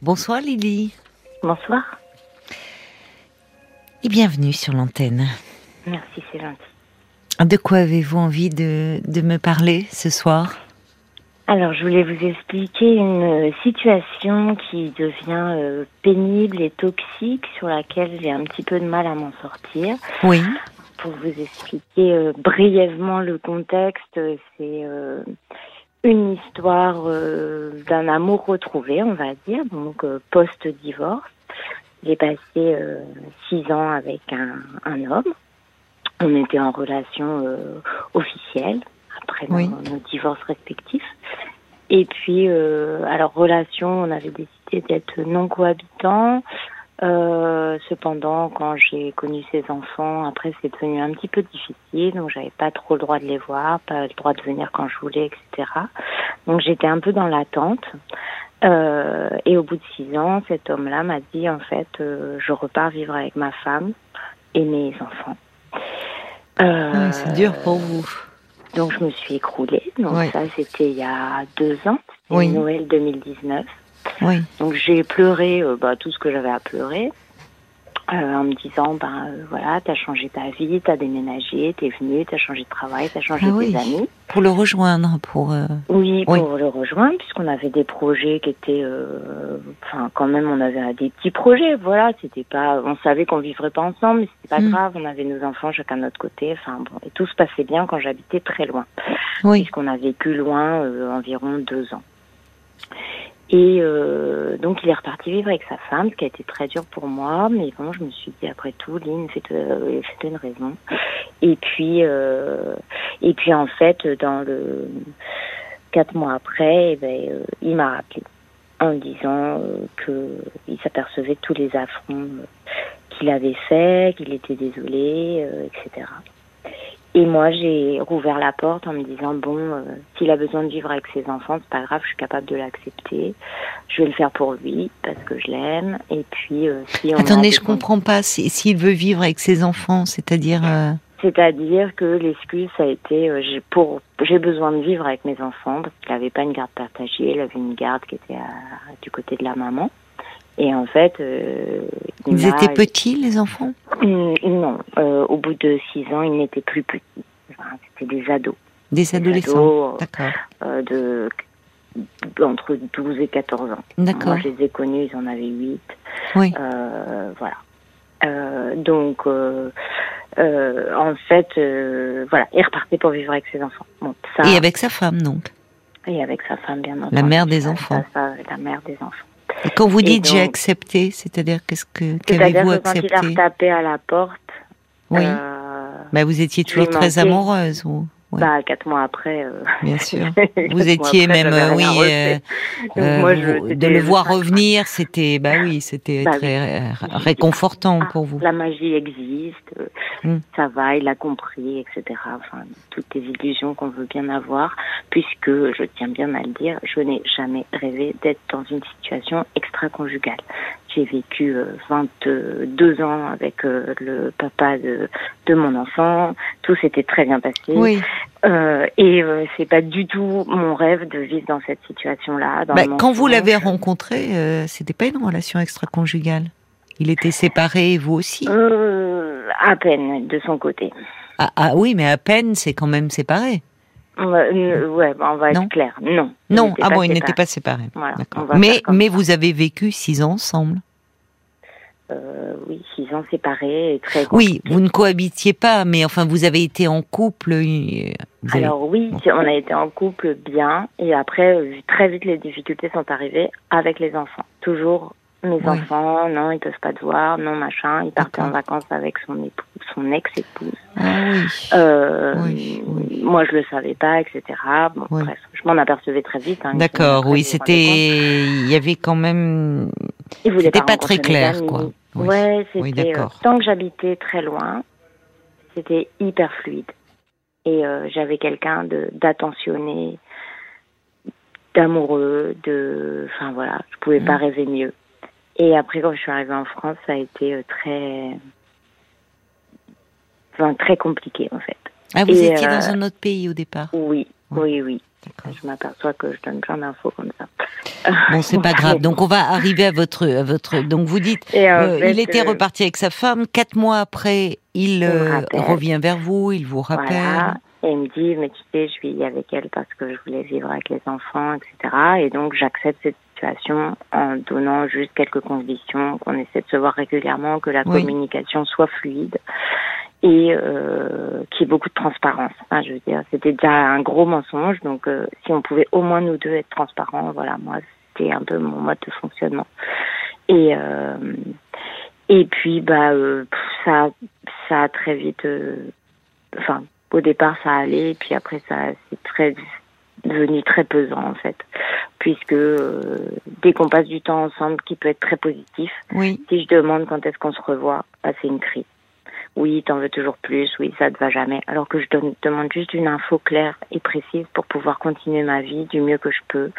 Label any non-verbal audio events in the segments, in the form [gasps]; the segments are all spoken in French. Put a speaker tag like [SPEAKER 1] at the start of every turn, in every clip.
[SPEAKER 1] Bonsoir Lily.
[SPEAKER 2] Bonsoir.
[SPEAKER 1] Et bienvenue sur l'antenne.
[SPEAKER 2] Merci, c'est gentil.
[SPEAKER 1] De quoi avez-vous envie de, de, me parler ce soir?
[SPEAKER 2] Alors, je voulais vous expliquer une situation qui devient euh, pénible et toxique, sur laquelle j'ai un petit peu de mal à m'en sortir.
[SPEAKER 1] Oui.
[SPEAKER 2] Pour vous expliquer euh, brièvement le contexte, c'est euh, une histoire euh, d'un amour retrouvé, on va dire, donc euh, post-divorce. J'ai passé euh, six ans avec un, un, homme. On était en relation officielle après
[SPEAKER 1] oui.
[SPEAKER 2] nos, nos, divorces respectifs. Et puis, alors relation, on avait décidé d'être non cohabitants. Euh, cependant, quand j'ai connu ces enfants, après c'est devenu un petit peu difficile, donc j'avais pas trop le droit de les voir, pas le droit de venir quand je voulais, etc. Donc j'étais un peu dans l'attente. Euh, et au bout de six ans, cet homme-là m'a dit en fait, euh, je repars vivre avec ma femme et mes enfants.
[SPEAKER 1] Ouais, c'est dur pour vous.
[SPEAKER 2] Donc je me suis écroulée. Donc ça, c'était il y a deux ans,
[SPEAKER 1] Oui.
[SPEAKER 2] Noël 2019.
[SPEAKER 1] Oui.
[SPEAKER 2] Donc j'ai pleuré euh, bah, tout ce que j'avais à pleurer euh, en me disant ben euh, voilà t'as changé ta vie, t'as déménagé, t'es venu, t'as changé de travail, t'as changé
[SPEAKER 1] Ah oui.
[SPEAKER 2] tes amis.
[SPEAKER 1] Pour le rejoindre, pour. euh,
[SPEAKER 2] Oui,
[SPEAKER 1] Oui.
[SPEAKER 2] pour le rejoindre puisqu'on avait des projets qui étaient, enfin quand même on avait des petits projets, voilà, c'était pas, on savait qu'on vivrait pas ensemble, mais c'était pas
[SPEAKER 1] Mm.
[SPEAKER 2] grave, on avait nos enfants chacun de notre côté, enfin bon, et tout se passait bien quand j'habitais très loin
[SPEAKER 1] Oui.
[SPEAKER 2] puisqu'on a vécu loin environ deux ans. Et euh, donc il est reparti vivre avec sa femme, ce qui a été très dur pour moi, mais bon, je me suis dit après tout, Lynn, fais-toi euh, une raison. Et puis, euh, et puis en fait, dans le quatre mois après, eh ben, euh, il m'a rappelé en me disant euh, que il s'apercevait de tous les affronts qu'il avait fait, qu'il était désolé, euh, etc. Et moi, j'ai rouvert la porte en me disant bon, euh, s'il a besoin de vivre avec ses enfants, c'est pas grave, je suis capable de l'accepter. Je vais le faire pour lui parce que je l'aime. Et puis, euh, si on
[SPEAKER 1] Attendez, je comprends pas. si- S'il veut vivre avec ses enfants, c'est-à-dire. euh,
[SPEAKER 2] C'est-à-dire que l'excuse, ça a été euh, j'ai pour j'ai besoin de vivre avec mes enfants parce qu'il n'avait pas une garde partagée, il avait une garde qui était à- du côté de la maman. Et en fait, euh, il
[SPEAKER 1] Ils étaient petits, les enfants
[SPEAKER 2] Mm, Non, euh, au bout de six ans, ils n'étaient plus petits. Enfin, C'était des ados.
[SPEAKER 1] Des
[SPEAKER 2] Des
[SPEAKER 1] adolescents
[SPEAKER 2] ados,
[SPEAKER 1] D'accord.
[SPEAKER 2] euh, de entre 12 et 14 ans.
[SPEAKER 1] D'accord.
[SPEAKER 2] Moi, je les ai connus, ils en avaient 8.
[SPEAKER 1] Oui.
[SPEAKER 2] Euh, voilà. Euh, donc, euh, euh, en fait, euh, voilà, il repartait pour vivre avec ses enfants. Bon, ça,
[SPEAKER 1] Et avec sa femme, donc.
[SPEAKER 2] et avec sa femme, bien entendu.
[SPEAKER 1] La mère des enfants.
[SPEAKER 2] ça, ça, la mère des enfants.
[SPEAKER 1] Quand vous dites j'ai accepté, c'est-à-dire qu'est-ce que qu'avez-vous
[SPEAKER 2] que quand il a
[SPEAKER 1] accepté
[SPEAKER 2] retapé à la porte,
[SPEAKER 1] Oui.
[SPEAKER 2] euh,
[SPEAKER 1] Bah, vous étiez toujours très amoureuse, ou Ouais.
[SPEAKER 2] bah, quatre mois après... euh,
[SPEAKER 1] bien sûr. [laughs]
[SPEAKER 2] quatre
[SPEAKER 1] Vous étiez
[SPEAKER 2] après,
[SPEAKER 1] même, euh, oui, euh, euh,
[SPEAKER 2] moi, je-
[SPEAKER 1] de le voir revenir, c'était, bah oui, c'était
[SPEAKER 2] Bah
[SPEAKER 1] très réconfortant
[SPEAKER 2] Ah,
[SPEAKER 1] pour vous.
[SPEAKER 2] La magie existe,
[SPEAKER 1] Mm.
[SPEAKER 2] ça va, il a compris, etc. Enfin, toutes les illusions qu'on veut bien avoir, puisque, je tiens bien à le dire, je n'ai jamais rêvé d'être dans une situation extra-conjugale. J'ai vécu euh, 22 ans avec euh, le papa de, de mon enfant, tout s'était très bien passé.
[SPEAKER 1] Oui.
[SPEAKER 2] Euh, et euh, c'est pas du tout mon rêve de vivre dans cette situation-là.
[SPEAKER 1] Bah, quand vous l'avez rencontré, euh, c'était pas une relation extra-conjugale. Il était séparé, vous aussi?
[SPEAKER 2] Euh, à peine de son côté.
[SPEAKER 1] Ah, ah oui, mais à peine, c'est quand même séparé.
[SPEAKER 2] Euh, euh, ouais, bah, on va
[SPEAKER 1] Non.
[SPEAKER 2] être clair. Non.
[SPEAKER 1] Non, ah bon, ils n'étaient pas séparés.
[SPEAKER 2] Voilà,
[SPEAKER 1] Mais,
[SPEAKER 2] ça.
[SPEAKER 1] vous avez vécu six ans ensemble?
[SPEAKER 2] Euh, oui, six ans séparés et très
[SPEAKER 1] Oui, vous ne cohabitiez pas, mais enfin, vous avez été en couple. euh, avez-
[SPEAKER 2] Alors oui,
[SPEAKER 1] Bon.
[SPEAKER 2] on a été en couple bien et après euh, très vite les difficultés sont arrivées avec les enfants. Toujours mes enfants, non ils peuvent pas te voir, non machin. Il partait en vacances avec son époux, son ex-épouse.
[SPEAKER 1] Ah oui.
[SPEAKER 2] Euh,
[SPEAKER 1] Oui, oui.
[SPEAKER 2] Moi je le savais pas, etc. Bon bref, je m'en apercevais très vite. hein,
[SPEAKER 1] D'accord, oui, c'était. Il y avait quand même. C'était pas très clair, quoi. Oui.
[SPEAKER 2] Ouais, c'était euh, tant que j'habitais très loin, c'était hyper fluide. Et euh, j'avais quelqu'un de d'attentionné, d'amoureux, de, enfin voilà, je pouvais pas
[SPEAKER 1] Mm.
[SPEAKER 2] rêver mieux. Et après, quand je suis arrivée en France, ça a été euh, très, enfin très compliqué en fait.
[SPEAKER 1] Ah, vous
[SPEAKER 2] Et,
[SPEAKER 1] étiez
[SPEAKER 2] euh,
[SPEAKER 1] dans un autre pays au départ?
[SPEAKER 2] Oui,
[SPEAKER 1] Ouais.
[SPEAKER 2] oui, oui. Je m'aperçois que je donne plein d'infos comme ça.
[SPEAKER 1] Bon, c'est pas [laughs] grave. Donc, on va arriver à votre, à votre. Donc, vous dites, euh, il était reparti avec sa femme. Quatre mois après, il, euh, revient vers vous, il vous rappelle.
[SPEAKER 2] Et il me dit, mais tu sais, je suis avec elle parce que je voulais vivre avec les enfants, etc. Et donc, j'accepte cette situation en donnant juste quelques conditions, qu'on essaie de se voir régulièrement, que la communication soit fluide et euh, qu'il y ait beaucoup de transparence. Enfin, je veux dire, c'était déjà un gros mensonge, donc euh, si on pouvait au moins nous deux être transparents, voilà, moi, c'était un peu mon mode de fonctionnement. Et euh, et puis, bah, ça, ça a très vite, enfin, au départ, ça allait, et puis après, ça, c'est très devenu très pesant en fait, puisque euh, dès qu'on passe du temps ensemble, qui peut être très positif,
[SPEAKER 1] oui.
[SPEAKER 2] si je demande quand est-ce qu'on se revoit, bah, c'est une crise. Oui, t'en veux toujours plus, oui, ça te va jamais. Alors que je demande juste une info claire et précise pour pouvoir continuer ma vie du mieux que je peux,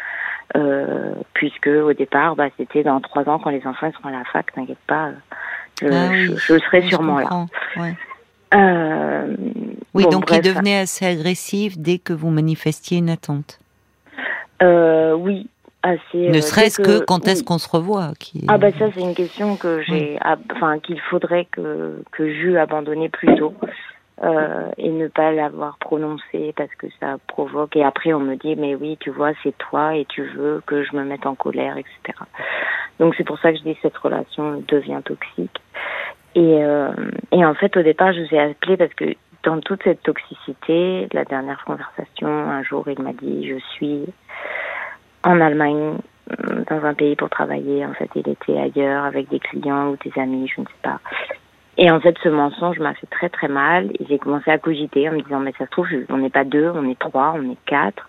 [SPEAKER 2] euh, puisque au départ, bah, c'était dans trois ans quand les enfants seront à la fac, t'inquiète pas, je, ah je, serai sûrement là.
[SPEAKER 1] Ouais. Euh, oui, donc il devenait assez agressif dès que vous manifestiez une attente.
[SPEAKER 2] Euh, oui, assez.
[SPEAKER 1] Ne euh, serait-ce que, quand est-ce qu'on se revoit
[SPEAKER 2] qui Ah bah ça c'est une question que j'ai, enfin qu'il faudrait que que j'eus abandonné plus tôt. Euh, et ne pas l'avoir prononcé parce que ça provoque. Et après, on me dit, mais oui, tu vois, c'est toi et tu veux que je me mette en colère, etc. Donc c'est pour ça que je dis cette relation devient toxique. Et, euh, et en fait, au départ, je vous ai appelé parce que dans toute cette toxicité, la dernière conversation, un jour, il m'a dit, je suis en Allemagne, euh, dans un pays pour travailler. En fait, il était ailleurs avec des clients ou des amis, je ne sais pas. Et en fait, ce mensonge m'a fait très très mal. Et j'ai commencé à cogiter en me disant, mais ça se trouve, on n'est pas deux, on est trois, on est quatre.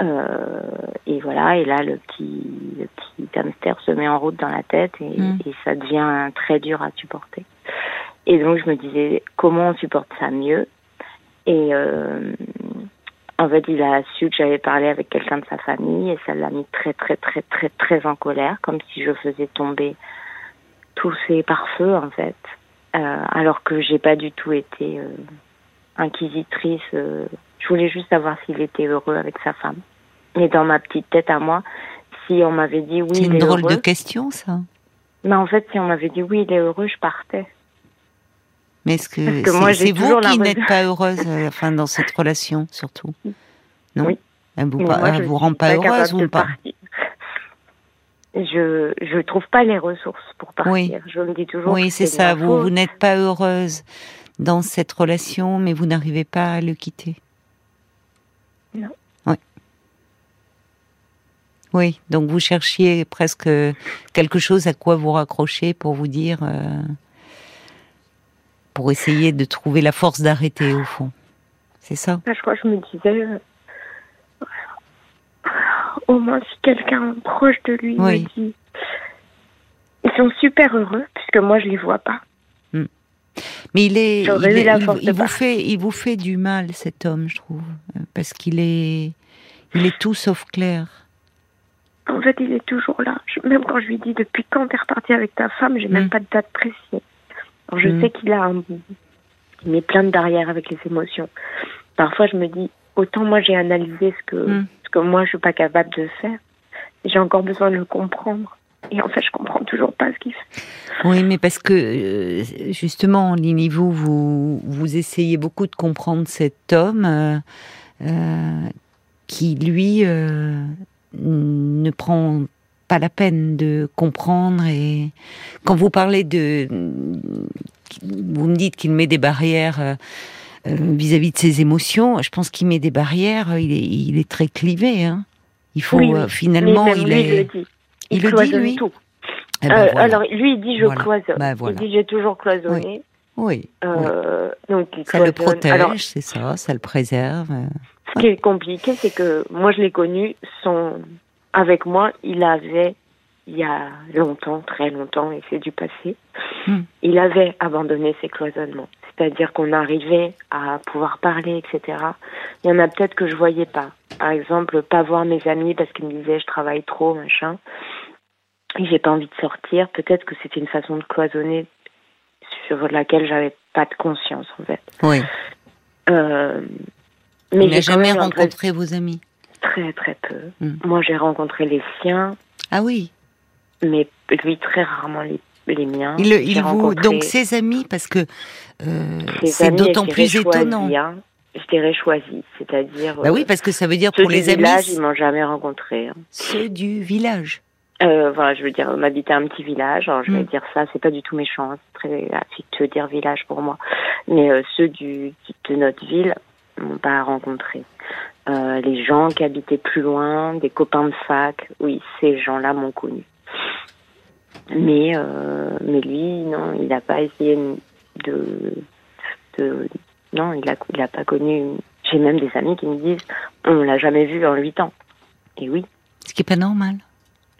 [SPEAKER 2] Euh, et voilà, et là, le petit, le petit hamster se met en route dans la tête et, mm. et ça devient très dur à supporter. Et donc, je me disais, comment on supporte ça mieux Et euh, en fait, il a su que j'avais parlé avec quelqu'un de sa famille et ça l'a mis très, très, très, très, très en colère, comme si je faisais tomber tous ses pare-feux, en fait. Euh, alors que j'ai pas du tout été euh, inquisitrice. Je voulais juste savoir s'il était heureux avec sa femme. Mais dans ma petite tête à moi, si on m'avait dit oui,
[SPEAKER 1] c'est une drôle de question, ça.
[SPEAKER 2] Mais en fait, si on m'avait dit oui, il est heureux, je partais.
[SPEAKER 1] Mais est-ce que, c'est vous qui n'êtes pas heureuse enfin, dans cette relation, surtout? Non?
[SPEAKER 2] Oui.
[SPEAKER 1] Elle vous, vous rend pas heureuse ou pas?
[SPEAKER 2] je je trouve pas les ressources pour partir.
[SPEAKER 1] Oui.
[SPEAKER 2] Je me dis toujours.
[SPEAKER 1] Oui, c'est ça. Vous, vous n'êtes pas heureuse dans cette relation, mais vous n'arrivez pas à le quitter.
[SPEAKER 2] Non.
[SPEAKER 1] Oui. Oui. Donc vous cherchiez presque quelque chose à quoi vous raccrocher pour vous dire, euh, pour essayer de trouver la force d'arrêter au fond. C'est ça?
[SPEAKER 2] Je crois que je me disais euh, au moins si quelqu'un proche de lui me dit ils sont super heureux puisque moi je les vois pas.
[SPEAKER 1] Hmm. Mais il est, il, vous fait, il vous fait du mal cet homme, je trouve, parce qu'il est, il est tout sauf clair.
[SPEAKER 2] En fait, il est toujours là. même quand je lui dis depuis quand t'es reparti avec ta femme, j'ai même hmm. pas de date précise. Alors, je hmm. sais qu'il a un, il met plein de barrières avec les émotions. Parfois, je me dis autant moi j'ai analysé ce que que moi, je suis pas capable de faire. J'ai encore besoin de le comprendre. Et en fait, je comprends toujours pas ce qu'il fait.
[SPEAKER 1] Oui, mais parce que euh, justement, Lini, vous, vous, essayez beaucoup de comprendre cet homme euh, euh, qui, lui, ne prend pas la peine de comprendre. Et quand vous parlez de, vous me dites qu'il met des barrières euh, vis-à-vis de ses émotions, je pense qu'il met des barrières. Il est, il est très clivé. Hein. Il faut euh, finalement, il est.
[SPEAKER 2] Il, le dit, lui. Tout. Eh ben, euh, Alors lui, il dit je cloisonne. Ben, il dit j'ai toujours cloisonné.
[SPEAKER 1] Oui. Donc ça le protège, c'est ça, ça le préserve.
[SPEAKER 2] Ce qui est compliqué, c'est que moi je l'ai connu, son avec moi, il avait il y a longtemps, très longtemps, et c'est du passé, hmm. il avait abandonné ses cloisonnements c'est-à-dire qu'on arrivait à pouvoir parler, etc. Il y en a peut-être que je voyais pas. Par exemple, pas voir mes amis parce qu'ils me disaient je travaille trop, machin. Et j'ai pas envie de sortir. Peut-être que c'était une façon de cloisonner sur laquelle j'avais pas de conscience en fait.
[SPEAKER 1] Oui.
[SPEAKER 2] Euh,
[SPEAKER 1] mais j'ai jamais rencontré vos amis.
[SPEAKER 2] Très, très peu.
[SPEAKER 1] Hmm.
[SPEAKER 2] Moi, j'ai rencontré les siens,
[SPEAKER 1] Ah oui.
[SPEAKER 2] mais lui, très rarement les, les miens.
[SPEAKER 1] Il, il
[SPEAKER 2] J'ai
[SPEAKER 1] vous
[SPEAKER 2] rencontré
[SPEAKER 1] donc ses amis parce que euh, c'est d'autant plus étonnant.
[SPEAKER 2] choisis, hein. Je dirais choisi, c'est-à-dire.
[SPEAKER 1] Bah oui,
[SPEAKER 2] euh,
[SPEAKER 1] parce que ça veut dire
[SPEAKER 2] ceux
[SPEAKER 1] pour les amis
[SPEAKER 2] village, ils m'ont jamais rencontré. hein.
[SPEAKER 1] ceux du village.
[SPEAKER 2] Euh, voilà, je veux dire, on habitait un petit village. Alors, je vais
[SPEAKER 1] Mm.
[SPEAKER 2] dire ça, c'est pas du tout méchant, hein, c'est très affectueux de dire village pour moi. Mais euh, ceux du, de notre ville m'ont pas rencontré. Euh, les gens qui habitaient plus loin, des copains de fac, oui, ces gens-là m'ont connu. Mais, euh, mais lui, non, il n'a pas essayé de, de, non, il a, il a pas connu. J'ai même des amis qui me disent, on l'a jamais vu en huit ans. Et oui,
[SPEAKER 1] Ce qui est pas normal.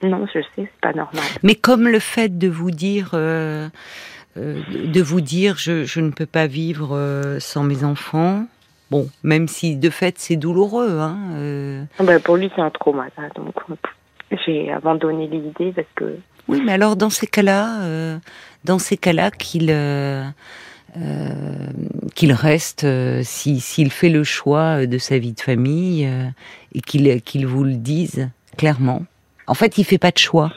[SPEAKER 2] Non, je sais, c'est pas normal.
[SPEAKER 1] Mais comme le fait de vous dire, euh, euh, de vous dire, je, je ne peux pas vivre euh, sans mes enfants. Bon, même si de fait c'est douloureux, hein.
[SPEAKER 2] bah, pour lui, c'est un trauma, ça. Donc, j'ai abandonné l'idée parce que.
[SPEAKER 1] Oui, mais alors dans ces cas-là, euh, dans ces cas-là, qu'il euh, euh, qu'il reste, euh, si s'il fait le choix de sa vie de famille euh, et qu'il qu'il vous le dise clairement. En fait, il fait pas de choix.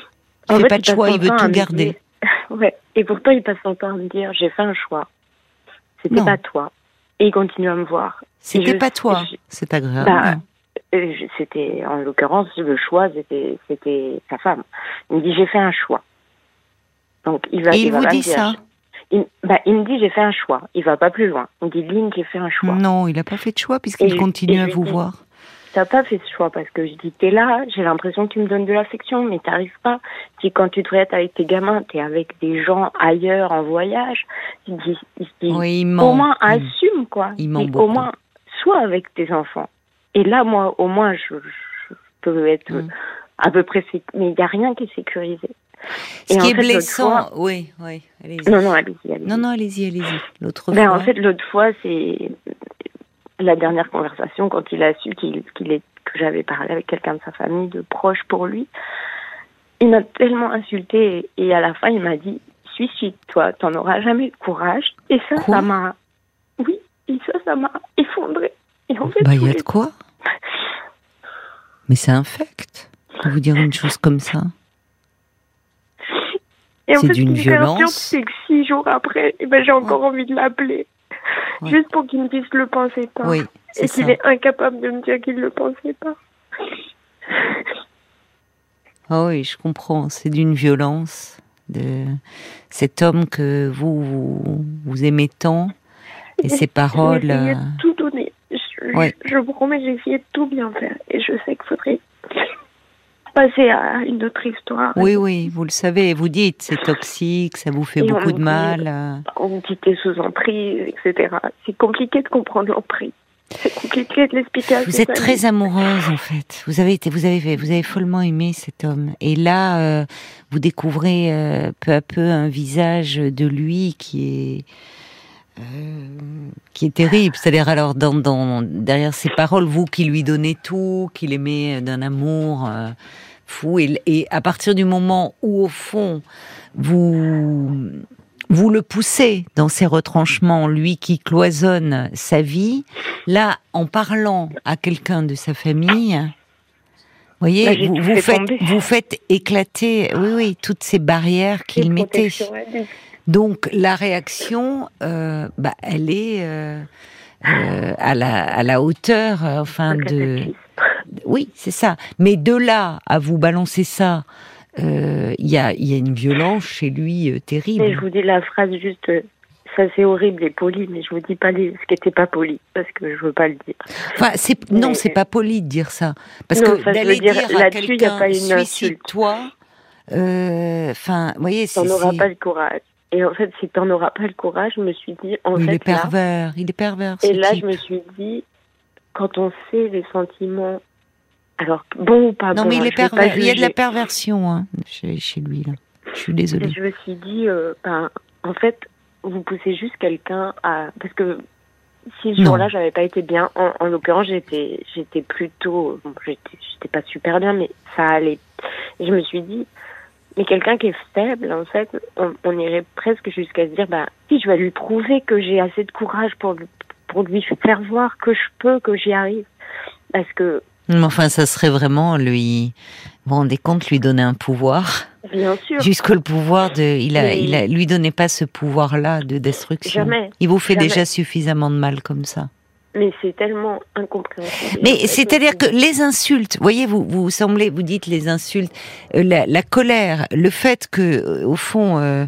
[SPEAKER 1] Il
[SPEAKER 2] En
[SPEAKER 1] fait
[SPEAKER 2] fait,
[SPEAKER 1] pas de choix, il veut tout garder.
[SPEAKER 2] dire- [laughs] ouais. Et pourtant, il passe son temps à me dire j'ai fait un choix. C'était pas toi. Et il continue à me voir.
[SPEAKER 1] C'était
[SPEAKER 2] je-
[SPEAKER 1] pas toi.
[SPEAKER 2] je-
[SPEAKER 1] C'est agréable.
[SPEAKER 2] Bah, Euh, C'était, en l'occurrence, le choix, c'était, c'était sa femme. Il me dit j'ai fait un choix. Donc, il va,
[SPEAKER 1] et il
[SPEAKER 2] va
[SPEAKER 1] vous dit ça
[SPEAKER 2] Il, bah, il me dit j'ai fait un choix. Il va pas plus loin. Il me dit Lynn, j'ai fait un choix.
[SPEAKER 1] Non, il n'a pas fait de choix puisqu'il continue à vous voir.
[SPEAKER 2] T'as pas fait ce choix parce que je dis t'es là, j'ai l'impression que tu me donnes de l'affection, mais t'arrives pas. Dis quand tu devrais être avec tes gamins, t'es avec des gens ailleurs en voyage. Dis, dis,
[SPEAKER 1] Oui,
[SPEAKER 2] au moins assume quoi.
[SPEAKER 1] Il
[SPEAKER 2] dis. Au moins sois avec tes enfants. Et là moi au moins je, je peux être
[SPEAKER 1] Mm.
[SPEAKER 2] à peu près mais il y a rien qui est sécurisé.
[SPEAKER 1] Ce
[SPEAKER 2] Et
[SPEAKER 1] qui est
[SPEAKER 2] fait,
[SPEAKER 1] blessant,
[SPEAKER 2] fois-
[SPEAKER 1] oui, oui, allez-y.
[SPEAKER 2] Non non allez-y allez-y.
[SPEAKER 1] Non, non, allez-y, allez-y. L'autre
[SPEAKER 2] Ben,
[SPEAKER 1] fois.
[SPEAKER 2] en fait, l'autre fois, c'est la dernière conversation quand il a su qu'il qu'il est que j'avais parlé avec quelqu'un de sa famille, de proche pour lui. Il m'a tellement insulté et, et à la fin, il m'a dit suicide-toi, t'en auras jamais le courage. Et ça,
[SPEAKER 1] Quoi?
[SPEAKER 2] ça m'a. Oui, et ça, ça m'a effondré. Et en fait,
[SPEAKER 1] Bah, il y a
[SPEAKER 2] les-
[SPEAKER 1] de quoi? Mais c'est infect de vous dire une chose comme ça.
[SPEAKER 2] et en
[SPEAKER 1] c'est
[SPEAKER 2] fait,
[SPEAKER 1] d'une violence.
[SPEAKER 2] c'est que six jours après, eh ben, j'ai encore envie de l'appeler. Juste pour qu'il me dise le pensait pas.
[SPEAKER 1] Oui,
[SPEAKER 2] et qu'il est incapable de me dire qu'il ne le pensait pas.
[SPEAKER 1] Ah oui, je comprends. C'est d'une violence de cet homme que vous vous, vous aimez tant et ses paroles.
[SPEAKER 2] J'ai
[SPEAKER 1] euh,
[SPEAKER 2] tout donner. Je,
[SPEAKER 1] Ouais.
[SPEAKER 2] je vous promets, j'ai essayé de tout bien faire. Et je sais qu'il faudrait passer à une autre histoire.
[SPEAKER 1] Oui, oui, vous le savez. Vous dites c'est toxique, ça vous fait
[SPEAKER 2] Et
[SPEAKER 1] beaucoup de
[SPEAKER 2] dit-
[SPEAKER 1] mal.
[SPEAKER 2] On dit t'es sous emprise, etc. C'est compliqué de comprendre l'emprise. C'est compliqué de l'expliquer
[SPEAKER 1] Vous êtes très amoureuse en fait. Vous avez été, vous avez, vous avez follement aimé cet homme. Et là, euh, vous découvrez euh, peu à peu un visage de lui qui est qui est terrible. C'est-à-dire alors dans, dans derrière ses paroles, vous qui lui donnez tout, qui l'aimez d'un amour euh, fou, et, et à partir du moment où au fond vous vous le poussez dans ses retranchements, lui qui cloisonne sa vie, là, en parlant à quelqu'un de sa famille, vous voyez,
[SPEAKER 2] Bah,
[SPEAKER 1] vous, vous
[SPEAKER 2] fait
[SPEAKER 1] faites, vous faites éclater, oui, oui, toutes ces barrières qu'il mettait. Donc la réaction, euh, bah, elle est euh, euh, à, la, à la hauteur, euh, enfin de, oui, c'est ça. Mais de là à vous balancer ça, euh, il y, a, y a une violence chez lui euh,
[SPEAKER 2] Mais
[SPEAKER 1] terrible.
[SPEAKER 2] je vous dis la phrase juste, euh, ça c'est horrible et poli, mais je vous dis pas les, ce qui était pas poli, parce que je veux pas le dire.
[SPEAKER 1] Enfin, c'est non,
[SPEAKER 2] Mais-
[SPEAKER 1] c'est pas poli de dire ça, parce
[SPEAKER 2] Non,
[SPEAKER 1] que
[SPEAKER 2] enfin,
[SPEAKER 1] d'aller
[SPEAKER 2] dire,
[SPEAKER 1] dire à quelqu'un
[SPEAKER 2] pas une insulte.
[SPEAKER 1] suicide-toi, euh, enfin, vous voyez, c'est
[SPEAKER 2] auras
[SPEAKER 1] c'est-
[SPEAKER 2] pas le courage. Et en fait, si t'en auras pas le courage, je me suis dit, en
[SPEAKER 1] il
[SPEAKER 2] fait,
[SPEAKER 1] est
[SPEAKER 2] là,
[SPEAKER 1] pervers, il est pervers. ce
[SPEAKER 2] et là,
[SPEAKER 1] type.
[SPEAKER 2] je me suis dit, quand on sait les sentiments, alors bon ou pas
[SPEAKER 1] non,
[SPEAKER 2] bon,
[SPEAKER 1] mais il
[SPEAKER 2] hein,
[SPEAKER 1] est pervers. Il y a de la perversion hein, chez, chez lui là. Je suis désolée.
[SPEAKER 2] Et je me suis dit, euh, ben, en fait, vous poussez juste quelqu'un à, parce que si ce
[SPEAKER 1] Non.
[SPEAKER 2] jour-là, j'avais pas été bien, en, en l'occurrence, j'étais, j'étais plutôt, bon, j'étais, j'étais pas super bien, mais ça allait. Et je me suis dit, mais quelqu'un qui est faible, en fait, on, on irait presque jusqu'à se dire, bah, si je vais lui prouver que j'ai assez de courage pour, lui- pour lui faire voir que je peux, que j'y arrive. Parce que
[SPEAKER 1] Mais enfin, ça serait vraiment lui. Vous vous rendez compte, lui donner un pouvoir
[SPEAKER 2] Bien sûr.
[SPEAKER 1] Jusque le pouvoir de. Il a, il a, lui donnait pas ce pouvoir-là de destruction.
[SPEAKER 2] Jamais.
[SPEAKER 1] Il vous fait
[SPEAKER 2] Jamais.
[SPEAKER 1] déjà suffisamment de mal comme ça.
[SPEAKER 2] Mais c'est tellement incompréhensible.
[SPEAKER 1] Mais c'est-à-dire que les insultes, voyez, vous vous semblez, vous dites les insultes, euh, la, la colère, le fait que euh, au fond euh,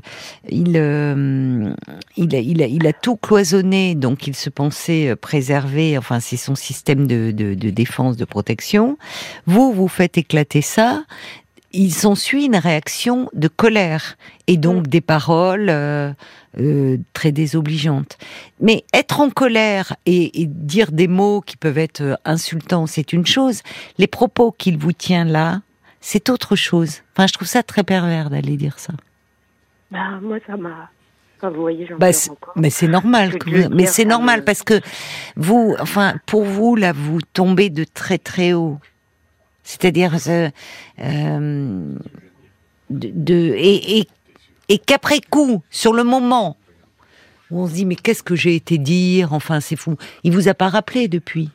[SPEAKER 1] il, euh, il a il a il a tout cloisonné, donc il se pensait euh, préservé. Enfin, c'est son système de, de de défense, de protection. Vous vous faites éclater ça. Il s'ensuit une réaction de colère et donc des paroles euh, euh, très désobligeantes. Mais être en colère et, et dire des mots qui peuvent être euh, insultants, c'est une chose. Les propos qu'il vous tient là, c'est autre chose. Enfin, je trouve ça très pervers d'aller dire ça.
[SPEAKER 2] Bah, moi, ça m'a. Vous voyez, j'en
[SPEAKER 1] Bah, mais c'est normal. Que vous- mais c'est normal parce que vous, enfin, pour vous là, vous tombez de très très haut. C'est-à-dire euh, euh, de, de- et, et, et qu'après coup, sur le moment, où on se dit mais qu'est-ce que j'ai été dire? Enfin, c'est fou. Il vous a pas rappelé depuis?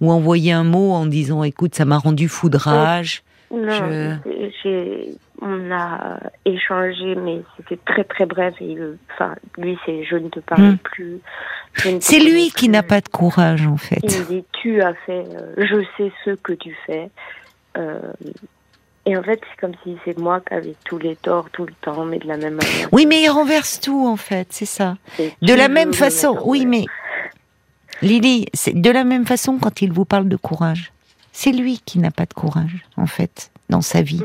[SPEAKER 1] Ou envoyé un mot en disant écoute, ça m'a rendu foudrage.
[SPEAKER 2] Non,
[SPEAKER 1] Je-
[SPEAKER 2] c'est- j'ai, on a échangé, mais c'était très très bref. Et enfin, lui, c'est je ne te parle
[SPEAKER 1] Hmm.
[SPEAKER 2] plus.
[SPEAKER 1] C'est lui qui n'a pas de courage en fait.
[SPEAKER 2] Il me dit tu as fait, euh, je sais ce que tu fais. Euh, et en fait, c'est comme si c'est moi qui avais tous les torts tout le temps, mais de la même manière.
[SPEAKER 1] Oui, mais il renverse tout en fait, c'est ça. De la même
[SPEAKER 2] me
[SPEAKER 1] façon, oui, mais Lily, c'est de la même façon quand il vous parle de courage. C'est lui qui n'a pas de courage, en fait, dans sa vie.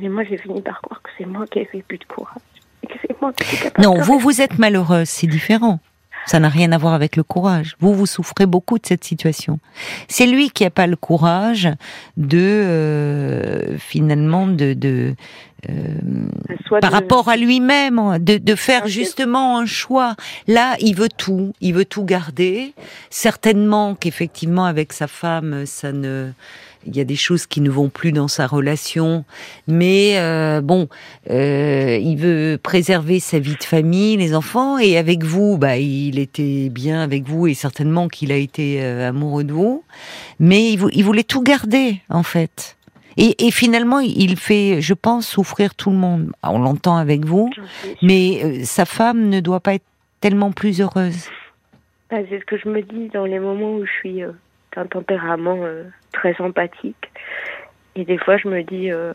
[SPEAKER 2] Mais moi, j'ai fini par croire que c'est moi qui ai fait plus de courage. Et que c'est moi qui suis capable
[SPEAKER 1] Non,
[SPEAKER 2] de
[SPEAKER 1] vous, vous êtes malheureuse, c'est différent. Ça n'a rien à voir avec le courage. Vous, vous souffrez beaucoup de cette situation. C'est lui qui n'a pas le courage de, euh, finalement, de, de euh,
[SPEAKER 2] Soit
[SPEAKER 1] par
[SPEAKER 2] de-
[SPEAKER 1] rapport à lui-même, hein, de, de faire justement un choix. Là, il veut tout, il veut tout garder. Certainement qu'effectivement, avec sa femme, ça ne, il y a des choses qui ne vont plus dans sa relation, mais euh, bon, euh, il veut préserver sa vie de famille, les enfants, et avec vous, bah, il était bien avec vous, et certainement qu'il a été euh, amoureux de vous, mais il, vou- il voulait tout garder en fait. Et, et finalement, il fait, je pense, souffrir tout le monde. On l'entend avec vous, mais sa femme ne doit pas être tellement plus heureuse.
[SPEAKER 2] Bah, c'est ce que je me dis dans les moments où je suis d'un tempérament très empathique. Et des fois, je me dis, euh,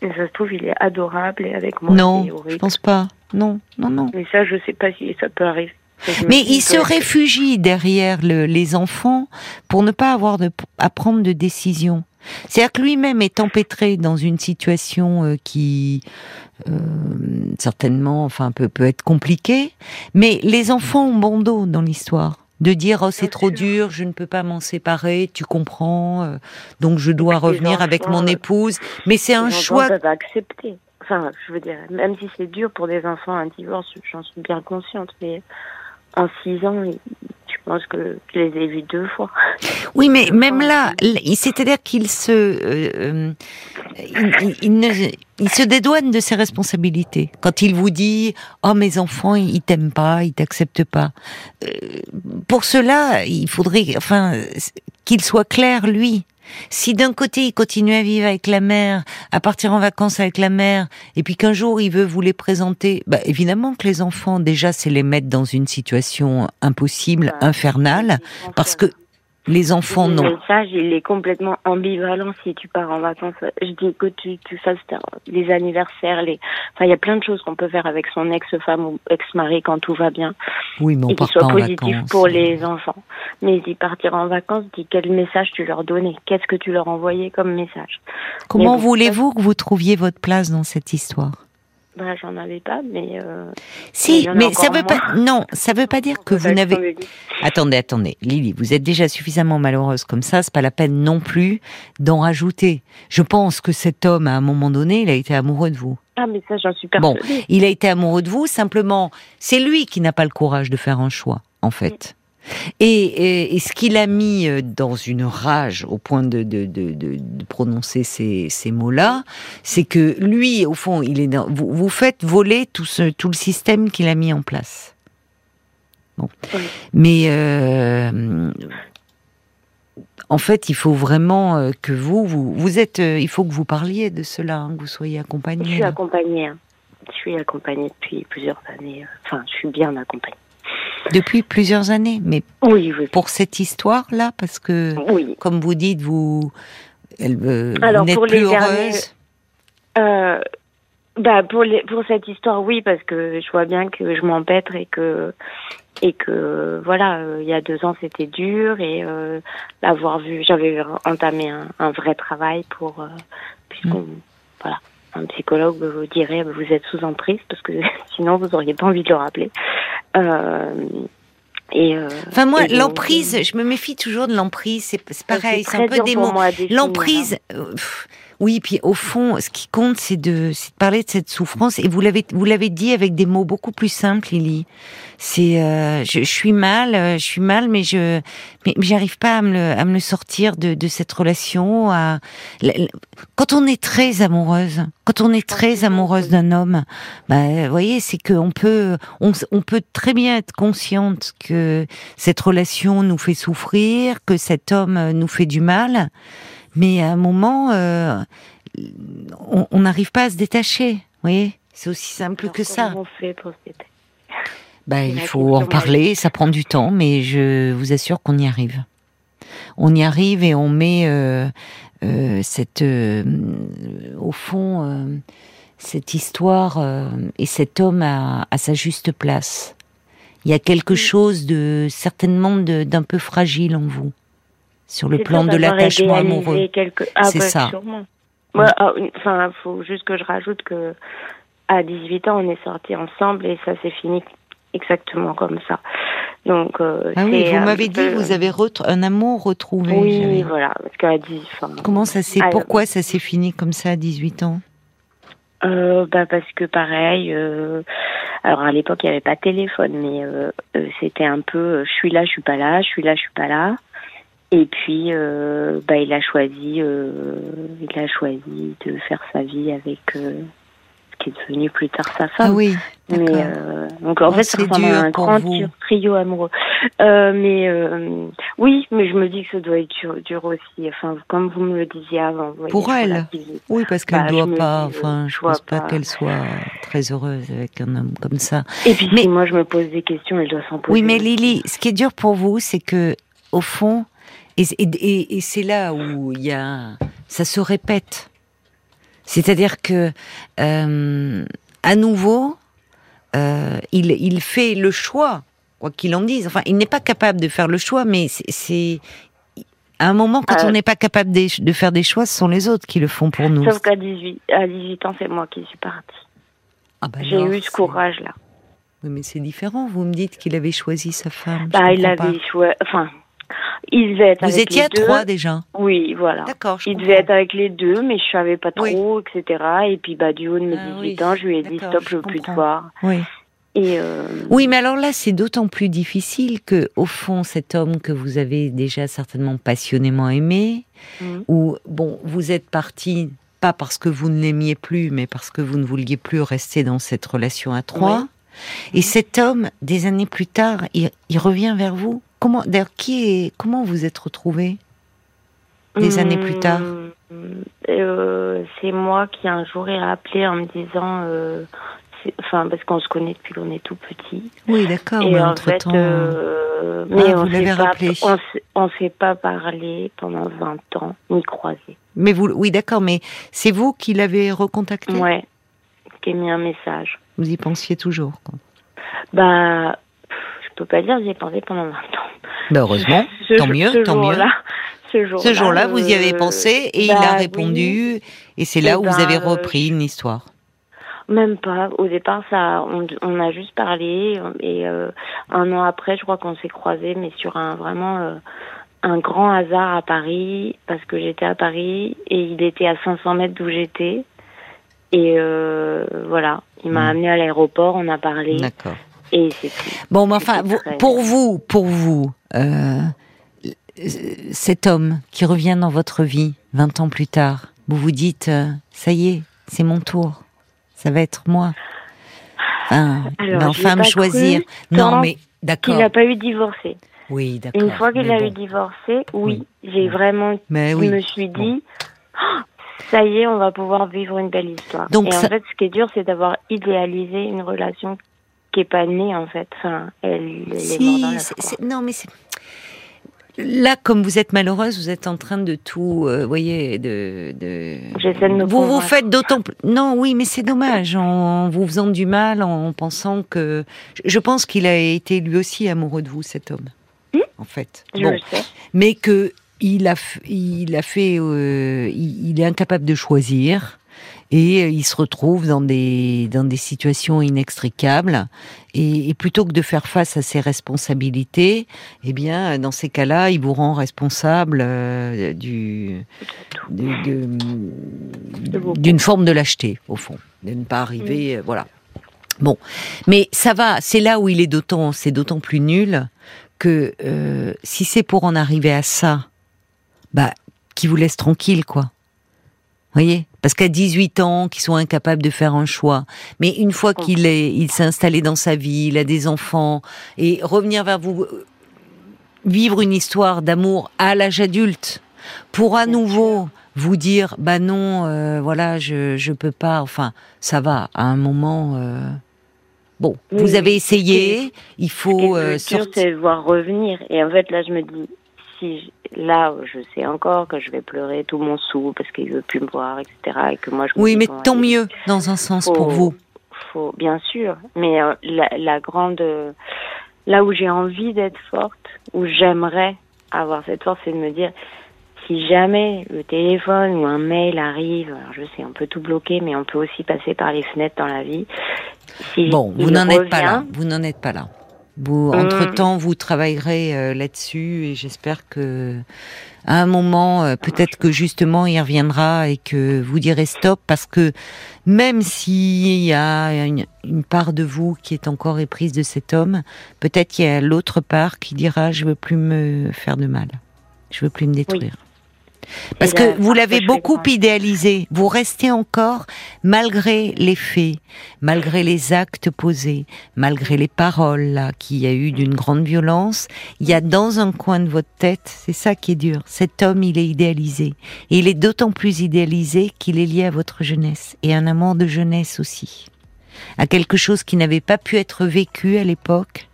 [SPEAKER 2] ça se trouve, il est adorable et avec moi,
[SPEAKER 1] non, je pense pas. Non, non, non.
[SPEAKER 2] Mais ça, je sais pas si ça peut arriver.
[SPEAKER 1] Mais il se réfugie derrière le- les enfants pour ne pas avoir de, à prendre de décision. C'est-à-dire que lui-même est empêtré dans une situation euh, qui euh, certainement, enfin, peut, peut être compliquée, mais les enfants ont bon dos dans l'histoire. De dire oh c'est trop dur, je ne peux pas m'en séparer, tu comprends, euh, donc je dois revenir avec
[SPEAKER 2] enfants,
[SPEAKER 1] mon
[SPEAKER 2] euh,
[SPEAKER 1] épouse. Mais c'est un choix
[SPEAKER 2] peuvent accepter. Enfin, je veux dire, même si c'est dur pour des enfants un divorce, j'en suis bien consciente, mais en six ans, pense que je les ai vus deux fois.
[SPEAKER 1] Oui, mais même là, c'est-à-dire qu'il se, euh, euh, il se dédouane de ses responsabilités. Quand il vous dit, oh mes enfants, ils t'aiment pas, ils t'acceptent pas. Euh, pour cela, il faudrait, enfin, qu'il soit clair lui. Si d'un côté il continue à vivre avec la mère, à partir en vacances avec la mère, et puis qu'un jour il veut vous les présenter, bah évidemment que les enfants déjà c'est les mettre dans une situation impossible, infernale, parce que les enfants
[SPEAKER 2] Le
[SPEAKER 1] non.
[SPEAKER 2] message, il est complètement ambivalent si tu pars en vacances. Je dis que tu, tu fasses les anniversaires, les, enfin, il y a plein de choses qu'on peut faire avec son ex-femme ou ex-mari quand tout va bien.
[SPEAKER 1] Oui, mais on
[SPEAKER 2] et
[SPEAKER 1] part
[SPEAKER 2] qu'il soit
[SPEAKER 1] pas en
[SPEAKER 2] positif
[SPEAKER 1] vacances.
[SPEAKER 2] pour les enfants. Mais d'y partir en vacances, dis quel message tu leur donnais? Qu'est-ce que tu leur envoyais comme message?
[SPEAKER 1] Comment voulez-vous que vous trouviez votre place dans cette histoire?
[SPEAKER 2] Bah, j'en avais pas, mais, euh,
[SPEAKER 1] Si, mais ça veut pas. [laughs] Non, ça veut pas dire que vous n'avez. Attendez, attendez, Lily, vous êtes déjà suffisamment malheureuse comme ça. C'est pas la peine non plus d'en rajouter. Je pense que cet homme, à un moment donné, il a été amoureux de vous.
[SPEAKER 2] Ah, mais ça, j'en suis
[SPEAKER 1] Bon,
[SPEAKER 2] persuadée.
[SPEAKER 1] il a été amoureux de vous. Simplement, c'est lui qui n'a pas le courage de faire un choix, en fait. Et, et- et ce qu'il a mis euh, dans une rage au point de, de, de, de- de prononcer ces, ces mots-là, c'est que lui, au fond, il est dans, vous, vous faites voler tout, ce, tout le système qu'il a mis en place. Bon.
[SPEAKER 2] Oui.
[SPEAKER 1] Mais euh, en fait, il faut vraiment euh, que vous, vous, vous êtes, il faut que vous parliez de cela, hein, que vous soyez accompagné.
[SPEAKER 2] Je suis accompagnée. Hein. Je suis accompagnée depuis plusieurs années. Enfin, je suis bien accompagnée.
[SPEAKER 1] Depuis plusieurs années, mais
[SPEAKER 2] Oui, oui.
[SPEAKER 1] pour cette histoire-là, parce que,
[SPEAKER 2] Oui.
[SPEAKER 1] comme vous dites, vous, elle, euh, vous
[SPEAKER 2] Alors,
[SPEAKER 1] n'êtes
[SPEAKER 2] pour
[SPEAKER 1] plus
[SPEAKER 2] les
[SPEAKER 1] heureuse.
[SPEAKER 2] derniers- Euh, bah pour les, pour cette histoire, oui, parce que je vois bien que je m'empêtre et que et que voilà, euh, il y a deux ans c'était dur et euh, l'avoir vu, j'avais entamé un, un vrai travail pour puisqu'on voilà, un psychologue vous dirait vous êtes sous emprise parce que [laughs] sinon vous auriez pas envie de le rappeler. Euh, et euh,
[SPEAKER 1] Enfin, moi, l'emprise, je me méfie toujours de l'emprise. C'est pareil, c'est un peu des mots.
[SPEAKER 2] définir,
[SPEAKER 1] L'emprise, euh, oui, puis au fond, ce qui compte, c'est de, de parler de cette souffrance. Et vous l'avez, vous l'avez dit avec des mots beaucoup plus simples, Lily. C'est, euh, je, je suis mal, euh, je suis mal, mais je, mais, mais j'arrive pas à me le, à me sortir de, de cette relation. À, quand on est très amoureuse, quand on est très amoureuse d'un homme, bah, vous voyez, c'est qu'on peut, on, on peut très bien être consciente que cette relation nous fait souffrir, que cet homme nous fait du mal, mais à un moment, euh, on n'arrive pas à se détacher. Vous voyez, c'est aussi simple
[SPEAKER 2] alors,
[SPEAKER 1] que ça.
[SPEAKER 2] on fait pour se détacher?
[SPEAKER 1] Bah,
[SPEAKER 2] C'est
[SPEAKER 1] il faut en parler, ça prend du temps, mais je vous assure qu'on y arrive. On y arrive et on met euh, euh, cette, euh, au fond, cette histoire et cet homme à, à sa juste place. Il y a quelque chose de certainement d'un peu fragile en vous sur le plan
[SPEAKER 2] sûr
[SPEAKER 1] de l'attachement amoureux.
[SPEAKER 2] quelque- Ah,
[SPEAKER 1] C'est
[SPEAKER 2] bah,
[SPEAKER 1] ça.
[SPEAKER 2] Sûrement. Ouais, ah, Enfin, faut juste que je rajoute que à 18 ans, on est sortis ensemble et ça s'est fini exactement comme ça. Donc, euh,
[SPEAKER 1] Ah oui, vous m'avez dit,
[SPEAKER 2] peu-
[SPEAKER 1] vous avez retr- un amour retrouvé.
[SPEAKER 2] Oui, voilà, parce qu'à 10, enfin,
[SPEAKER 1] Comment ça s'est, pourquoi ça s'est fini comme ça à 18 ans?
[SPEAKER 2] Euh, bah parce que pareil, euh, alors à l'époque il n'y avait pas de téléphone, mais euh, euh, c'était un peu euh, je suis là, je suis pas là, je suis là, je suis pas là. Et puis euh, bah il a choisi, euh, il a choisi de faire sa vie avec euh, ce qui est devenu plus tard sa femme.
[SPEAKER 1] Ah oui,
[SPEAKER 2] Mais
[SPEAKER 1] d'accord.
[SPEAKER 2] donc en
[SPEAKER 1] Oh,
[SPEAKER 2] fait, ça
[SPEAKER 1] c'est
[SPEAKER 2] ressemble à un grand
[SPEAKER 1] vous.
[SPEAKER 2] tri- trio amoureux. Mais oui, mais je me dis que ça doit être dur, dur aussi. Enfin, comme vous me le disiez avant.
[SPEAKER 1] Pour elle. Oui, parce qu'elle
[SPEAKER 2] Bah, je
[SPEAKER 1] doit pas.
[SPEAKER 2] dis,
[SPEAKER 1] Enfin, je
[SPEAKER 2] vois
[SPEAKER 1] pense pas,
[SPEAKER 2] pas.
[SPEAKER 1] qu'elle soit très heureuse avec un homme comme ça.
[SPEAKER 2] Et puis
[SPEAKER 1] Mais-
[SPEAKER 2] si moi je me pose des questions, elle doit s'en poser.
[SPEAKER 1] Oui, mais. Lily, ce qui est dur pour vous, c'est que au fond, et, et, et- et c'est là où il y a, ça se répète. C'est-à-dire que euh, à nouveau, euh, il, il fait le choix, quoi qu'il en dise. Enfin, il n'est pas capable de faire le choix, mais c'est- à un moment quand
[SPEAKER 2] Euh.
[SPEAKER 1] on n'est pas capable de faire des choix, ce sont les autres qui le font pour nous.
[SPEAKER 2] Sauf qu'à 18, à 18 ans, c'est moi qui suis partie.
[SPEAKER 1] Ah bah
[SPEAKER 2] J'ai eu ce courage-là.
[SPEAKER 1] Oui, mais c'est différent. Vous me dites qu'il avait choisi sa femme.
[SPEAKER 2] Bah, il avait choisi. Enfin, il devait être
[SPEAKER 1] Vous
[SPEAKER 2] avec
[SPEAKER 1] étiez
[SPEAKER 2] les
[SPEAKER 1] à
[SPEAKER 2] deux.
[SPEAKER 1] trois déjà.
[SPEAKER 2] Oui, voilà.
[SPEAKER 1] D'accord,
[SPEAKER 2] Il devait être avec les deux, mais je savais pas
[SPEAKER 1] Oui.
[SPEAKER 2] trop, etc. Et puis, bah, du haut de mes
[SPEAKER 1] Ah
[SPEAKER 2] 18
[SPEAKER 1] oui,
[SPEAKER 2] ans, je lui ai dit stop,
[SPEAKER 1] je
[SPEAKER 2] veux plus te voir.
[SPEAKER 1] Oui.
[SPEAKER 2] Et euh,
[SPEAKER 1] Oui, mais alors là, c'est d'autant plus difficile que, au fond, cet homme que vous avez déjà certainement passionnément aimé,
[SPEAKER 2] Mhm.
[SPEAKER 1] ou bon, vous êtes parti pas parce que vous ne l'aimiez plus, mais parce que vous ne vouliez plus rester dans cette relation à trois.
[SPEAKER 2] Oui.
[SPEAKER 1] Et cet homme, des années plus tard, il, il revient vers vous? Comment, d'ailleurs, qui est, comment vous êtes retrouvés des années plus tard
[SPEAKER 2] Hum, euh, C'est moi qui un jour ai appelé en me disant, euh, enfin parce qu'on se connaît depuis qu'on est tout petit.
[SPEAKER 1] Oui, d'accord.
[SPEAKER 2] et
[SPEAKER 1] mais
[SPEAKER 2] en
[SPEAKER 1] entre
[SPEAKER 2] fait,
[SPEAKER 1] temps,
[SPEAKER 2] euh, mais
[SPEAKER 1] Ah,
[SPEAKER 2] on
[SPEAKER 1] rappelé.
[SPEAKER 2] on s'est- pas parlé pendant 20 ans, ni croisé.
[SPEAKER 1] mais vous, oui, d'accord. Mais c'est vous qui l'avez recontacté?
[SPEAKER 2] Ouais, qui ai mis un message.
[SPEAKER 1] Vous y pensiez toujours. quoi?
[SPEAKER 2] Bah, peux pas dire, j'y ai pensé pendant 20 ans.
[SPEAKER 1] Ben, heureusement. [laughs]
[SPEAKER 2] Ce
[SPEAKER 1] tant mieux,
[SPEAKER 2] ce
[SPEAKER 1] tant mieux.
[SPEAKER 2] Ce jour-là,
[SPEAKER 1] vous y avez
[SPEAKER 2] euh,
[SPEAKER 1] pensé et il
[SPEAKER 2] bah
[SPEAKER 1] a
[SPEAKER 2] oui.
[SPEAKER 1] répondu. Et c'est là
[SPEAKER 2] Eh
[SPEAKER 1] où vous
[SPEAKER 2] ben,
[SPEAKER 1] avez
[SPEAKER 2] euh,
[SPEAKER 1] repris une histoire.
[SPEAKER 2] Même pas. Au départ, ça, on, on a juste parlé et euh, un an après, je crois qu'on s'est croisés, mais sur un vraiment euh, un grand hasard à Paris parce que j'étais à Paris et il était à 500 mètres d'où j'étais et euh, voilà, il m'a
[SPEAKER 1] Mm.
[SPEAKER 2] amené à l'aéroport, on a parlé
[SPEAKER 1] D'accord.
[SPEAKER 2] Et c'est tout.
[SPEAKER 1] Bon, mais enfin,
[SPEAKER 2] C'était
[SPEAKER 1] vous-
[SPEAKER 2] très-
[SPEAKER 1] pour vous, pour vous, euh, cet homme qui revient dans votre vie 20 ans plus tard, vous vous dites, euh, ça y est, c'est mon tour, ça va être moi. Enfin,
[SPEAKER 2] Alors,
[SPEAKER 1] enfin me choisir. Non, mais d'accord.
[SPEAKER 2] Il n'a pas eu divorcé.
[SPEAKER 1] Oui, d'accord.
[SPEAKER 2] Une fois qu'il a
[SPEAKER 1] bon.
[SPEAKER 2] eu divorcé, oui,
[SPEAKER 1] Oui.
[SPEAKER 2] j'ai vraiment,
[SPEAKER 1] Mais
[SPEAKER 2] je
[SPEAKER 1] oui.
[SPEAKER 2] me suis dit, [gasps] ça y est, on va pouvoir vivre une belle histoire.
[SPEAKER 1] Donc
[SPEAKER 2] Et
[SPEAKER 1] ça-
[SPEAKER 2] en fait, ce qui est dur, c'est d'avoir idéalisé une relation qui est pas née, en fait. Enfin, elle, elle est morte dans la
[SPEAKER 1] non, mais c'est. Là, comme vous êtes malheureuse, vous êtes en train de tout, euh, voyez, de. de...
[SPEAKER 2] J'essaie de me
[SPEAKER 1] Vous vous faites d'autant plus. Non, oui, mais c'est dommage en vous faisant du mal, en pensant que. Je pense qu'il a été lui aussi amoureux de vous, cet homme. En fait.
[SPEAKER 2] Je
[SPEAKER 1] Bon.
[SPEAKER 2] le sais.
[SPEAKER 1] mais que il a, il a fait, euh, il, il est incapable de choisir et euh, il se retrouve dans des dans des situations inextricables et, et plutôt que de faire face à ses responsabilités, eh bien dans ces cas-là, il vous rend responsable euh, du d'une forme de lâcheté au fond, de ne pas arriver, euh, voilà. Bon, mais ça va, c'est là où il est d'autant, c'est d'autant plus nul que euh, si c'est pour en arriver à ça, bah, qui vous laisse tranquille, quoi. Voyez? Parce qu'à 18 ans, qu'ils sont incapables de faire un choix. Mais une fois qu'il est, il s'est installé dans sa vie, il a des enfants, et revenir vers vous, euh, vivre une histoire d'amour à l'âge adulte, pour à nouveau vous dire, bah non, euh, voilà, je, je peux pas, enfin, ça va, à un moment, euh, bon,
[SPEAKER 2] Oui,
[SPEAKER 1] vous avez
[SPEAKER 2] oui.
[SPEAKER 1] essayé, il faut euh,
[SPEAKER 2] le dur,
[SPEAKER 1] sortir.
[SPEAKER 2] voir revenir. Et en fait, là, je me dis, si là, je sais encore que je vais pleurer tout mon sou parce qu'il veut plus me voir, etc. Et que moi, je
[SPEAKER 1] Oui, mais tant mieux, dans un sens,
[SPEAKER 2] faut-
[SPEAKER 1] pour vous.
[SPEAKER 2] faut, bien sûr. Mais euh, la, la grande, euh, là où j'ai envie d'être forte, où j'aimerais avoir cette force, c'est de me dire, si jamais le téléphone ou un mail arrive, alors je sais, on peut tout bloquer, mais on peut aussi passer par les fenêtres dans la vie. Si
[SPEAKER 1] Bon, vous n'en êtes pas là. Vous n'en êtes pas là. Vous,
[SPEAKER 2] Hum.
[SPEAKER 1] entre-temps, vous travaillerez euh, là-dessus et j'espère que à un moment, euh, peut-être que justement, il reviendra et que vous direz stop parce que même s'il y a une, une part de vous qui est encore éprise de cet homme, peut-être qu'il y a l'autre part qui dira je veux plus me faire de mal. Je veux plus me détruire. Parce que vous l'avez beaucoup idéalisé. Vous restez encore, malgré les faits, malgré les actes posés, malgré les paroles là qu'il y a eu d'une grande violence, il y a dans un coin de votre tête, c'est ça qui est dur. Cet homme, il est idéalisé. Et il est d'autant plus idéalisé qu'il est lié à votre jeunesse et un amour de jeunesse aussi. À quelque chose qui n'avait pas pu être vécu à l'époque,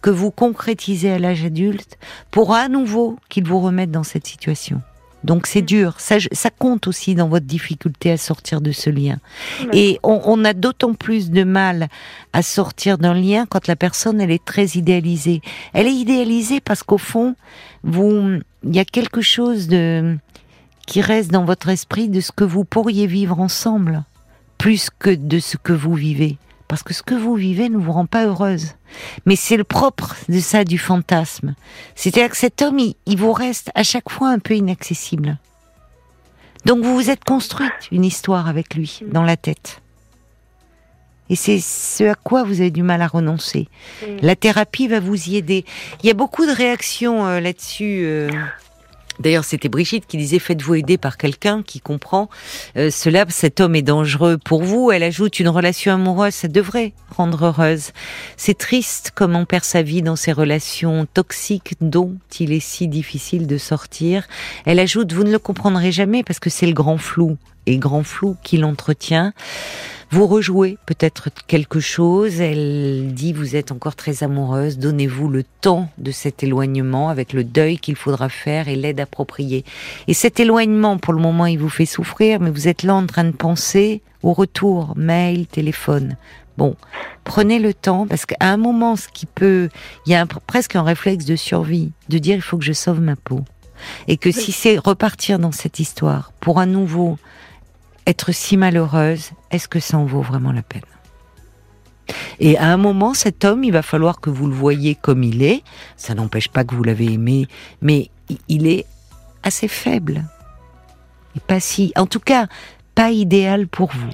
[SPEAKER 1] que vous concrétisez à l'âge adulte, pour à nouveau qu'il vous remette dans cette situation. Donc c'est dur, ça, ça compte aussi dans votre difficulté à sortir de ce lien. Et on, on a d'autant plus de mal à sortir d'un lien quand la personne elle est très idéalisée. Elle est idéalisée parce qu'au fond, vous, il y a quelque chose de qui reste dans votre esprit de ce que vous pourriez vivre ensemble, plus que de ce que vous vivez. Parce que ce que vous vivez ne vous rend pas heureuse. Mais c'est le propre de ça, du fantasme. C'est-à-dire que cet homme, il, il vous reste à chaque fois un peu inaccessible. Donc vous vous êtes construite une histoire avec lui dans la tête. Et c'est ce à quoi vous avez du mal à renoncer.
[SPEAKER 2] Mm.
[SPEAKER 1] La thérapie va vous y aider. Il y a beaucoup de réactions euh, là-dessus. euh. D'ailleurs, c'était Brigitte qui disait faites-vous aider par quelqu'un qui comprend euh, cela. Cet homme est dangereux pour vous. Elle ajoute une relation amoureuse, ça devrait rendre heureuse. C'est triste comme on perd sa vie dans ces relations toxiques dont il est si difficile de sortir. Elle ajoute vous ne le comprendrez jamais parce que c'est le grand flou et grand flou qui l'entretient. Vous rejouez peut-être quelque chose. Elle dit vous êtes encore très amoureuse. Donnez-vous le temps de cet éloignement avec le deuil qu'il faudra faire et l'aide appropriée. Et cet éloignement, pour le moment, il vous fait souffrir, mais vous êtes là en train de penser au retour, mail, téléphone. Bon, prenez le temps parce qu'à un moment, ce qui peut, il y a un- presque un réflexe de survie, de dire il faut que je sauve ma peau. Et que si c'est repartir dans cette histoire pour à nouveau être si malheureuse, est-ce que ça en vaut vraiment la peine? Et à un moment, cet homme, il va falloir que vous le voyez comme il est. Ça n'empêche pas que vous l'avez aimé, mais il est assez faible. Et pas si, en tout cas, pas idéal pour vous.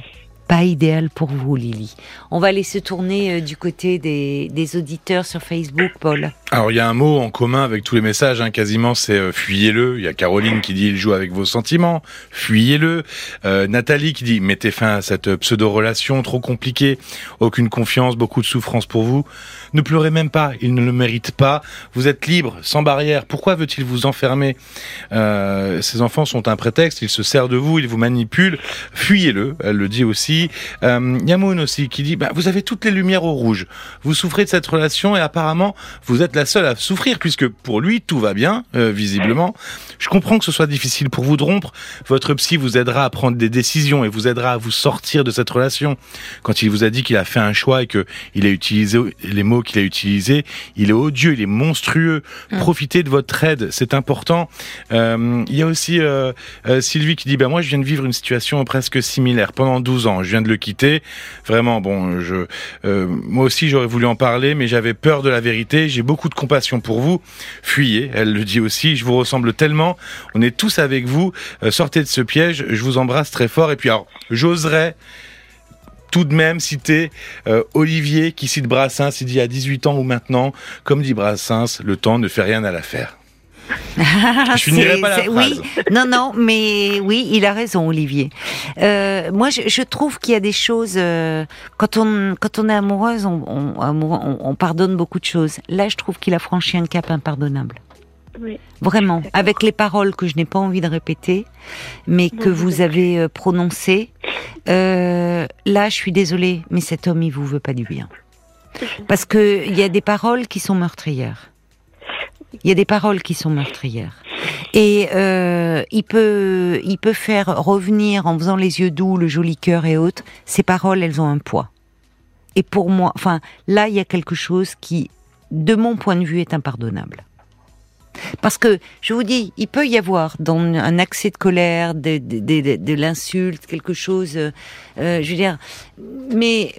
[SPEAKER 1] Pas idéal pour vous, Lily. On va aller se tourner euh, du côté des, des, auditeurs sur Facebook, Paul.
[SPEAKER 3] Alors il y a un mot en commun avec tous les messages, hein, quasiment, c'est euh, fuyez-le. Il y a Caroline qui dit il joue avec vos sentiments, fuyez-le. Euh, Nathalie qui dit mettez fin à cette pseudo-relation trop compliquée, aucune confiance, beaucoup de souffrance pour vous. Ne pleurez même pas, il ne le mérite pas. Vous êtes libre, sans barrière. Pourquoi veut-il vous enfermer euh, Ces enfants sont un prétexte, il se sert de vous, il vous manipule. Fuyez-le, elle le dit aussi. Euh, Yamoun aussi qui dit, bah, vous avez toutes les lumières au rouge. Vous souffrez de cette relation et apparemment, vous êtes la seule à souffrir puisque pour lui, tout va bien, euh, visiblement. Je comprends que ce soit difficile pour vous de rompre. Votre psy vous aidera à prendre des décisions et vous aidera à vous sortir de cette relation. Quand il vous a dit qu'il a fait un choix et qu'il a utilisé les mots qu'il a utilisé, il est odieux, il est monstrueux. Mmh. Profitez de votre aide, c'est important. Euh, il y a aussi euh, euh, Sylvie qui dit ben moi je viens de vivre une situation presque similaire pendant 12 ans. Je viens de le quitter. Vraiment bon, je euh, moi aussi j'aurais voulu en parler, mais j'avais peur de la vérité. J'ai beaucoup de compassion pour vous. Fuyez, elle le dit aussi. Je vous ressemble tellement. On est tous avec vous. Sortez de ce piège. Je vous embrasse très fort. Et puis alors, j'oserais tout de même citer euh, Olivier qui cite Brassens, il dit à 18 ans ou maintenant, comme dit Brassens, le temps ne fait rien à l'affaire. [laughs]
[SPEAKER 1] je finirai pas la phrase. Oui, non, non, mais oui, il a raison, Olivier. Euh, moi, je, je trouve qu'il y a des choses euh, quand on quand on est amoureuse, on, on, on, on, pardonne beaucoup de choses. Là, je trouve qu'il a franchi un cap impardonnable. Oui, Vraiment, avec les paroles que je n'ai pas envie de répéter, mais que vous avez euh, prononcées. Euh, là, je suis désolée, mais cet homme, il vous veut pas du bien. Parce que il y a des paroles qui sont meurtrières. Il y a des paroles qui sont meurtrières. Et euh, il peut, il peut faire revenir en faisant les yeux doux, le joli cœur et autres. Ces paroles, elles ont un poids. Et pour moi, enfin, là, il y a quelque chose qui, de mon point de vue, est impardonnable. Parce que, je vous dis, il peut y avoir dans un accès de colère, de, de, de, de l'insulte, quelque chose, euh, je veux dire, mais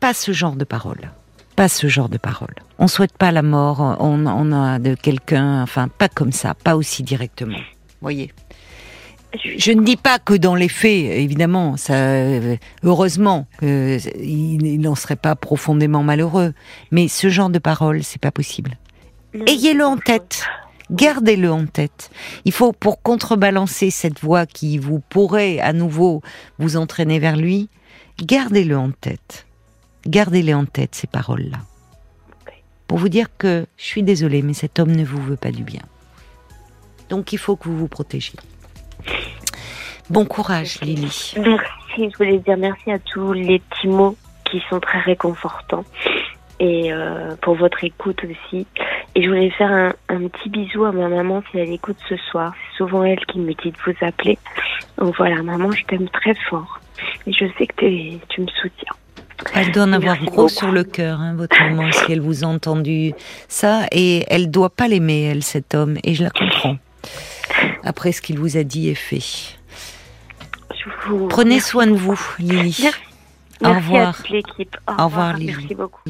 [SPEAKER 1] pas ce genre de paroles. Pas ce genre de paroles. On souhaite pas la mort, on, on a de quelqu'un, enfin, pas comme ça, pas aussi directement. Voyez. Je ne dis pas que dans les faits, évidemment, ça, heureusement, euh, il n'en serait pas profondément malheureux. Mais ce genre de paroles, c'est pas possible. Ayez-le en tête. Gardez-le en tête. Il faut, pour contrebalancer cette voix qui vous pourrait à nouveau vous entraîner vers lui, gardez-le en tête. Gardez-les en tête, ces paroles-là. Pour vous dire que je suis désolée, mais cet homme ne vous veut pas du bien. Donc il faut que vous vous protégiez. Bon courage, Lily.
[SPEAKER 2] Merci. Je voulais dire merci à tous les petits mots qui sont très réconfortants et euh, pour votre écoute aussi. Et je voulais faire un, un, petit bisou à ma maman si elle écoute ce soir. C'est souvent elle qui me dit de vous appeler. Donc voilà, maman, je t'aime très fort. Et je sais que tu me soutiens.
[SPEAKER 1] Elle doit en avoir Merci gros beaucoup. sur le cœur, hein, votre maman, si elle vous a entendu ça. Et elle doit pas l'aimer, elle, cet homme. Et je la comprends. Après ce qu'il vous a dit et fait. Vous... Prenez Merci soin de vous, Lily.
[SPEAKER 2] Merci.
[SPEAKER 1] Au revoir.
[SPEAKER 2] À toute l'équipe.
[SPEAKER 1] Au, Au revoir, Lily.
[SPEAKER 2] Merci beaucoup.